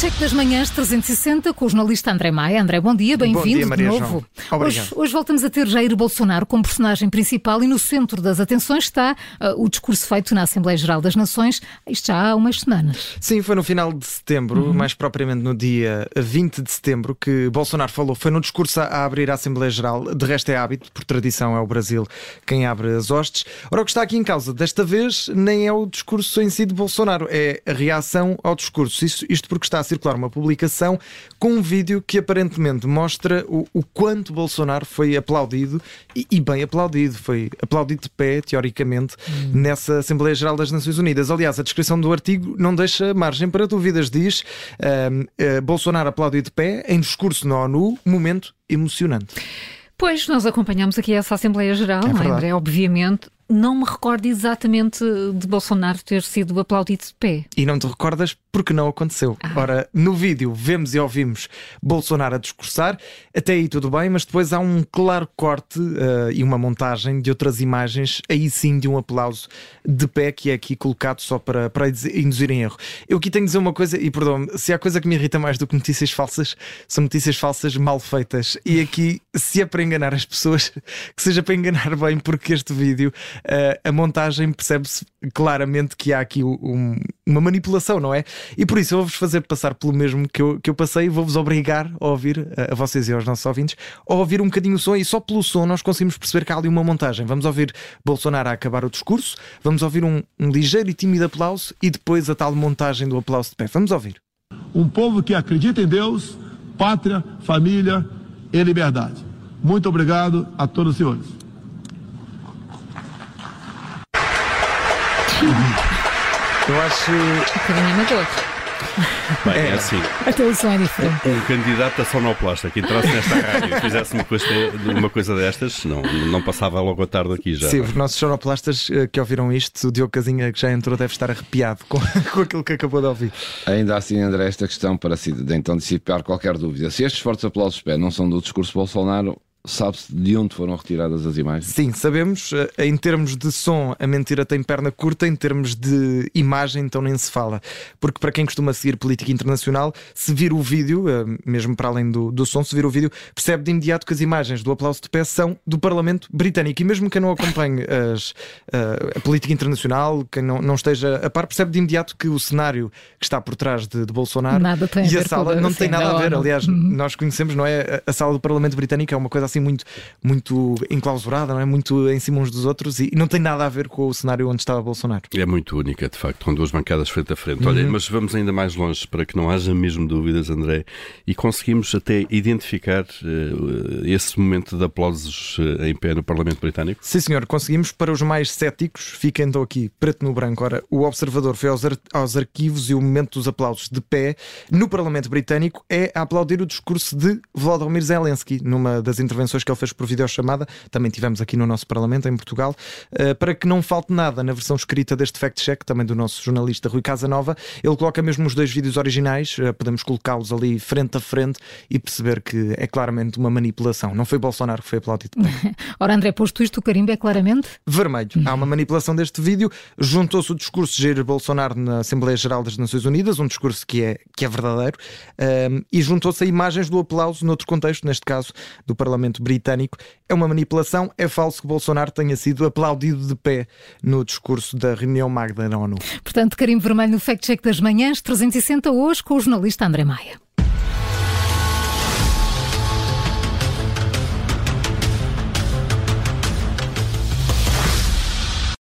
Fact-check das manhãs 360 com o jornalista André Maia. André, bom dia, bem-vindo de novo. Hoje, hoje, voltamos a ter Jair Bolsonaro como personagem principal e no centro das atenções está uh, o discurso feito na Assembleia Geral das Nações, isto já há umas semanas. Sim, foi no final de setembro, uhum. mais propriamente no dia 20 de setembro, que Bolsonaro falou. Foi no discurso a abrir a Assembleia Geral, de resto é hábito, por tradição é o Brasil quem abre as hostes. Ora, o que está aqui em causa desta vez nem é o discurso em si de Bolsonaro, é a reação ao discurso. Isto, isto porque está a circular uma publicação com um vídeo que aparentemente mostra o, o quanto Bolsonaro foi aplaudido e, e, bem aplaudido. Foi aplaudido de pé, teoricamente, hum. nessa Assembleia Geral das Nações Unidas. Aliás, a descrição do artigo não deixa margem para dúvidas. Diz uh, uh, Bolsonaro aplaudido de pé em discurso na ONU, momento emocionante. Pois, nós acompanhamos aqui essa Assembleia Geral, é André, obviamente, não me recordo exatamente de Bolsonaro ter sido aplaudido de pé. E não te recordas porque não aconteceu. Ah. Ora, no vídeo vemos e ouvimos Bolsonaro a discursar, até aí tudo bem, mas depois há um claro corte uh, e uma montagem de outras imagens, aí sim de um aplauso de pé que é aqui colocado só para, para induzir em erro. Eu aqui tenho de dizer uma coisa, e perdão se há coisa que me irrita mais do que notícias falsas, são notícias falsas mal feitas. E aqui, se é para enganar as pessoas, que seja para enganar bem, porque este vídeo uh, a montagem percebe-se claramente que há aqui um, uma manipulação, não é? E por isso eu vou-vos fazer passar pelo mesmo que eu, que eu passei e vou-vos obrigar a ouvir, a, vocês e aos nossos ouvintes, a ouvir um bocadinho o som e só pelo som nós conseguimos perceber que há ali uma montagem. Vamos ouvir Bolsonaro a acabar o discurso, vamos ouvir um, um ligeiro e tímido aplauso e depois a tal montagem do aplauso de pé. Vamos ouvir. Um povo que acredita em Deus, pátria, família e liberdade. Muito obrigado a todos os senhores. Eu acho. Um bocadinho amador. Bem, é, é assim. Até o som é diferente. Um candidato a sonoplasta que entrasse nesta rádio e fizesse uma coisa, uma coisa destas, não, não passava logo a tarde aqui já. Sim, os nossos sonoplastas eh, que ouviram isto, o Diogo Casinha que já entrou deve estar arrepiado com, com aquilo que acabou de ouvir. Ainda assim, André, esta questão para si, de então dissipar qualquer dúvida. Se estes fortes aplausos de pé não são do discurso Bolsonaro, Sabe-se de onde foram retiradas as imagens? Sim, sabemos. Eh, em termos de som, a mentira tem perna curta, em termos de imagem, então nem se fala. Porque para quem costuma seguir política internacional, se vir o vídeo, eh, mesmo para além do, do som, se vir o vídeo, percebe de imediato que as imagens do aplauso de pé são do Parlamento Britânico. E mesmo quem não acompanhe as, a, eh, a política internacional, quem não, não esteja a par, percebe de imediato que o cenário que está por trás de, de Bolsonaro e a, a sala não tem nada a ver. Aliás, uhum. nós conhecemos, não é? A sala do Parlamento Britânico é uma coisa assim muito, muito enclausurada, não é? Muito em cima uns dos outros e não tem nada a ver com o cenário onde estava Bolsonaro. É muito única, de facto, com duas bancadas frente a frente. Olha, uhum. mas vamos ainda mais longe para que não haja mesmo dúvidas, André, e conseguimos até identificar uh, esse momento de aplausos uh, em pé no Parlamento Britânico? Sim, senhor, conseguimos. Para os mais céticos, fica então aqui preto no branco. Ora, o observador foi aos, ar aos arquivos e o momento dos aplausos de pé no Parlamento Britânico é a aplaudir o discurso de Volodymyr Zelensky numa das intervenções que ele fez por videochamada, também tivemos aqui no nosso Parlamento, em Portugal, uh, para que não falte nada na versão escrita deste fact-check, também do nosso jornalista Rui Casanova. Ele coloca mesmo os dois vídeos originais, uh, podemos colocá-los ali frente a frente e perceber que é claramente uma manipulação. Não foi Bolsonaro que foi aplaudido. Ora, André, posto isto, o carimbo é claramente vermelho. Há uma manipulação deste vídeo. Juntou-se o discurso de Jair Bolsonaro na Assembleia Geral das Nações Unidas, um discurso que é, que é verdadeiro, uh, e juntou-se a imagens do aplauso, noutro contexto, neste caso do Parlamento Britânico britânico. É uma manipulação, é falso que Bolsonaro tenha sido aplaudido de pé no discurso da reunião magna na ONU. Portanto, carimbo vermelho no Fact Check das Manhãs 360 hoje com o jornalista André Maia.